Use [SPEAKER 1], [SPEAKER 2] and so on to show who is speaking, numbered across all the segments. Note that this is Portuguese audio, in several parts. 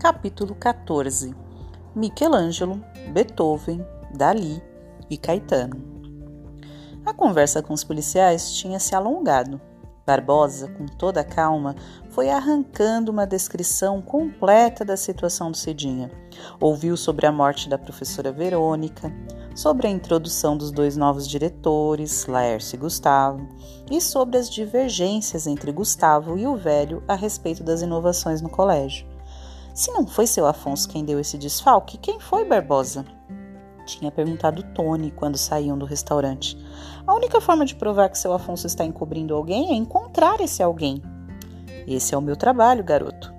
[SPEAKER 1] Capítulo 14 Michelangelo, Beethoven, Dali e Caetano. A conversa com os policiais tinha se alongado. Barbosa, com toda a calma, foi arrancando uma descrição completa da situação do Cidinha. Ouviu sobre a morte da professora Verônica, sobre a introdução dos dois novos diretores, Laércio e Gustavo, e sobre as divergências entre Gustavo e o velho a respeito das inovações no colégio. Se não foi seu Afonso quem deu esse desfalque, quem foi Barbosa? Tinha perguntado Tony quando saíam do restaurante. A única forma de provar que seu Afonso está encobrindo alguém é encontrar esse alguém. Esse é o meu trabalho, garoto.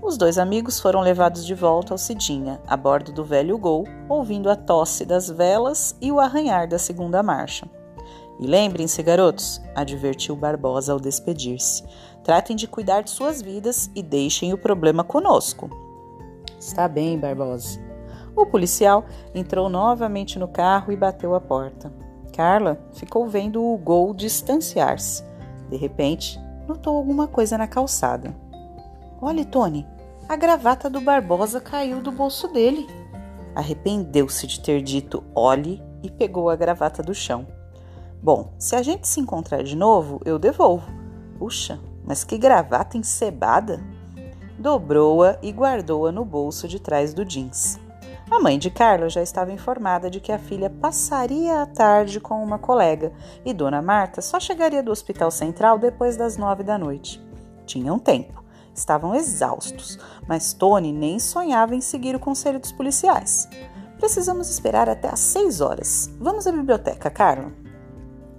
[SPEAKER 1] Os dois amigos foram levados de volta ao Cidinha, a bordo do velho Gol, ouvindo a tosse das velas e o arranhar da segunda marcha. E lembrem-se, garotos, advertiu Barbosa ao despedir-se. Tratem de cuidar de suas vidas e deixem o problema conosco. Está bem, Barbosa. O policial entrou novamente no carro e bateu a porta. Carla ficou vendo o Gol distanciar-se. De repente, notou alguma coisa na calçada. Olhe, Tony, a gravata do Barbosa caiu do bolso dele. Arrependeu-se de ter dito olhe e pegou a gravata do chão. Bom, se a gente se encontrar de novo, eu devolvo. Puxa, mas que gravata encebada! Dobrou-a e guardou-a no bolso de trás do jeans. A mãe de Carla já estava informada de que a filha passaria a tarde com uma colega e Dona Marta só chegaria do Hospital Central depois das nove da noite. Tinham tempo, estavam exaustos, mas Tony nem sonhava em seguir o conselho dos policiais. Precisamos esperar até às seis horas. Vamos à biblioteca, Carla.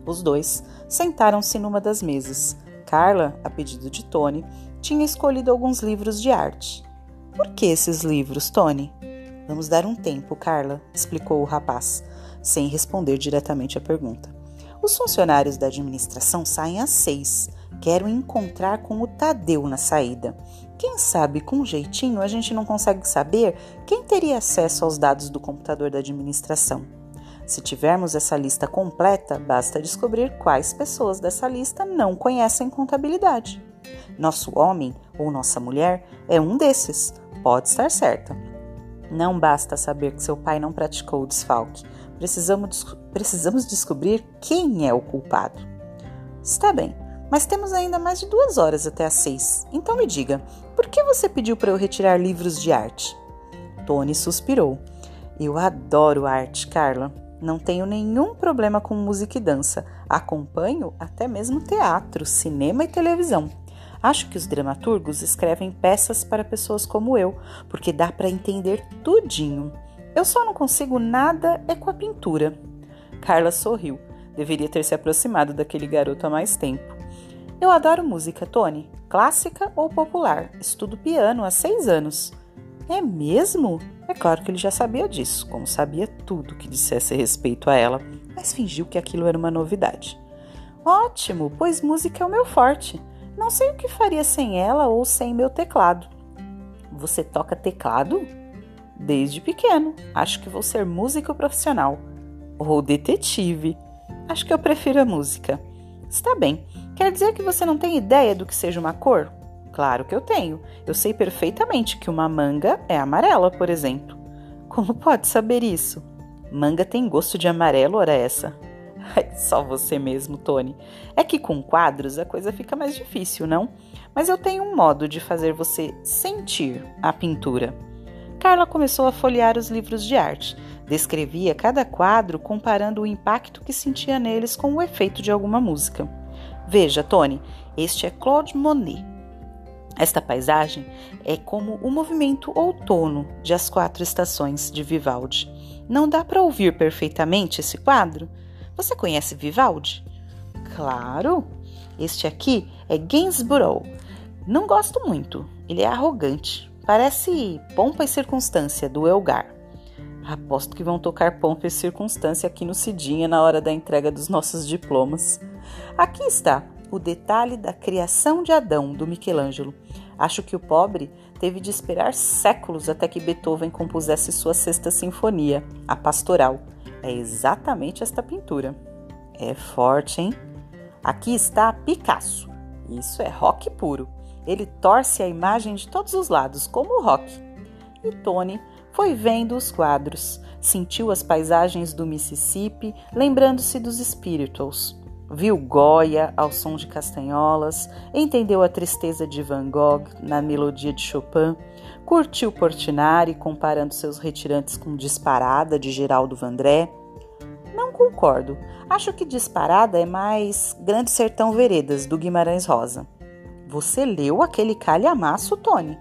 [SPEAKER 1] Os dois sentaram-se numa das mesas. Carla, a pedido de Tony, tinha escolhido alguns livros de arte. Por que esses livros, Tony? Vamos dar um tempo, Carla, explicou o rapaz, sem responder diretamente à pergunta. Os funcionários da administração saem às seis. Quero encontrar com o Tadeu na saída. Quem sabe, com jeitinho, a gente não consegue saber quem teria acesso aos dados do computador da administração. Se tivermos essa lista completa, basta descobrir quais pessoas dessa lista não conhecem contabilidade. Nosso homem ou nossa mulher é um desses, pode estar certa. Não basta saber que seu pai não praticou o desfalque. Precisamos, precisamos descobrir quem é o culpado. Está bem, mas temos ainda mais de duas horas até às seis. Então me diga, por que você pediu para eu retirar livros de arte? Tony suspirou. Eu adoro arte, Carla. Não tenho nenhum problema com música e dança. Acompanho até mesmo teatro, cinema e televisão. Acho que os dramaturgos escrevem peças para pessoas como eu, porque dá para entender tudinho. Eu só não consigo nada é com a pintura. Carla sorriu. Deveria ter se aproximado daquele garoto há mais tempo. Eu adoro música, Tony. Clássica ou popular. Estudo piano há seis anos. É mesmo? É claro que ele já sabia disso, como sabia tudo que dissesse respeito a ela, mas fingiu que aquilo era uma novidade. Ótimo, pois música é o meu forte. Não sei o que faria sem ela ou sem meu teclado. Você toca teclado? Desde pequeno. Acho que vou ser músico profissional. Ou detetive. Acho que eu prefiro a música. Está bem. Quer dizer que você não tem ideia do que seja uma cor? Claro que eu tenho. Eu sei perfeitamente que uma manga é amarela, por exemplo. Como pode saber isso? Manga tem gosto de amarelo, ora essa. Só você mesmo, Tony. É que com quadros a coisa fica mais difícil, não? Mas eu tenho um modo de fazer você sentir a pintura. Carla começou a folhear os livros de arte. Descrevia cada quadro comparando o impacto que sentia neles com o efeito de alguma música. Veja, Tony, este é Claude Monet. Esta paisagem é como o movimento outono de As Quatro Estações de Vivaldi. Não dá para ouvir perfeitamente esse quadro? Você conhece Vivaldi? Claro! Este aqui é Gainsborough. Não gosto muito, ele é arrogante. Parece Pompa e Circunstância, do Elgar. Aposto que vão tocar Pompa e Circunstância aqui no Cidinha na hora da entrega dos nossos diplomas. Aqui está o detalhe da criação de Adão, do Michelangelo. Acho que o pobre teve de esperar séculos até que Beethoven compusesse sua sexta sinfonia, a Pastoral. É exatamente esta pintura. É forte, hein? Aqui está Picasso. Isso é rock puro. Ele torce a imagem de todos os lados, como o rock. E Tony foi vendo os quadros, sentiu as paisagens do Mississippi, lembrando-se dos Spirituals. Viu Goya ao som de castanholas, entendeu a tristeza de Van Gogh na melodia de Chopin, curtiu Portinari comparando seus retirantes com Disparada de Geraldo Vandré. Não concordo. Acho que Disparada é mais Grande Sertão Veredas, do Guimarães Rosa. Você leu aquele calhamaço, Tony?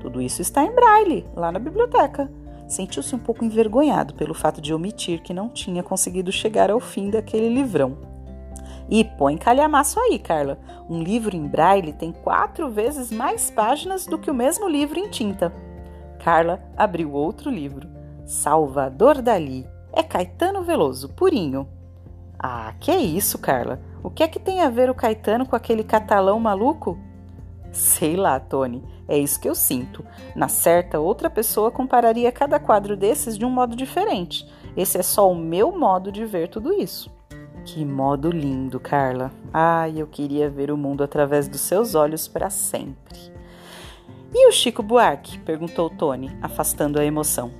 [SPEAKER 1] Tudo isso está em braille, lá na biblioteca. Sentiu-se um pouco envergonhado pelo fato de omitir que não tinha conseguido chegar ao fim daquele livrão. E põe calhamaço aí, Carla. Um livro em braille tem quatro vezes mais páginas do que o mesmo livro em tinta. Carla abriu outro livro. Salvador Dali. É Caetano Veloso, purinho. Ah, que isso, Carla? O que é que tem a ver o Caetano com aquele catalão maluco? Sei lá, Tony. É isso que eu sinto. Na certa, outra pessoa compararia cada quadro desses de um modo diferente. Esse é só o meu modo de ver tudo isso. Que modo lindo, Carla. Ai, eu queria ver o mundo através dos seus olhos para sempre. E o Chico Buarque? perguntou Tony, afastando a emoção.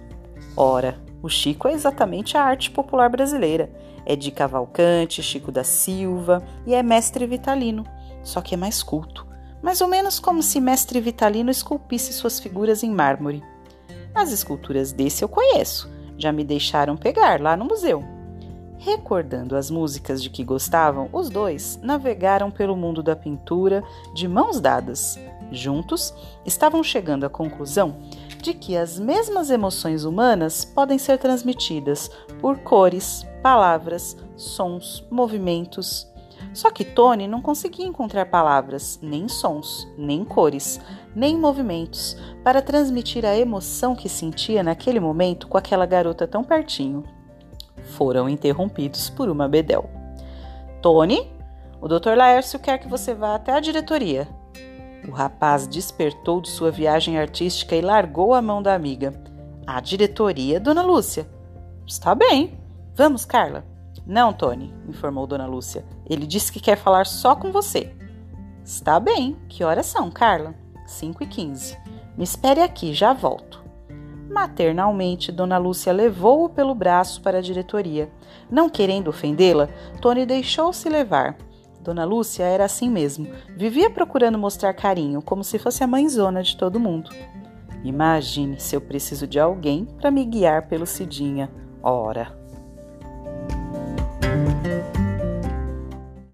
[SPEAKER 1] Ora, o Chico é exatamente a arte popular brasileira. É de Cavalcante, Chico da Silva e é mestre vitalino, só que é mais culto. Mais ou menos como se mestre vitalino esculpisse suas figuras em mármore. As esculturas desse eu conheço, já me deixaram pegar lá no museu. Recordando as músicas de que gostavam, os dois navegaram pelo mundo da pintura de mãos dadas. Juntos, estavam chegando à conclusão de que as mesmas emoções humanas podem ser transmitidas por cores, palavras, sons, movimentos. Só que Tony não conseguia encontrar palavras, nem sons, nem cores, nem movimentos para transmitir a emoção que sentia naquele momento com aquela garota tão pertinho foram interrompidos por uma bedel. Tony, o Dr. Laércio quer que você vá até a diretoria. O rapaz despertou de sua viagem artística e largou a mão da amiga. A diretoria, dona Lúcia. Está bem. Vamos, Carla. Não, Tony, informou Dona Lúcia. Ele disse que quer falar só com você. Está bem. Que horas são, Carla? Cinco e quinze. Me espere aqui, já volto. Maternalmente, Dona Lúcia levou-o pelo braço para a diretoria. Não querendo ofendê-la, Tony deixou-se levar. Dona Lúcia era assim mesmo, vivia procurando mostrar carinho, como se fosse a mãezona de todo mundo. Imagine se eu preciso de alguém para me guiar pelo Cidinha. Ora!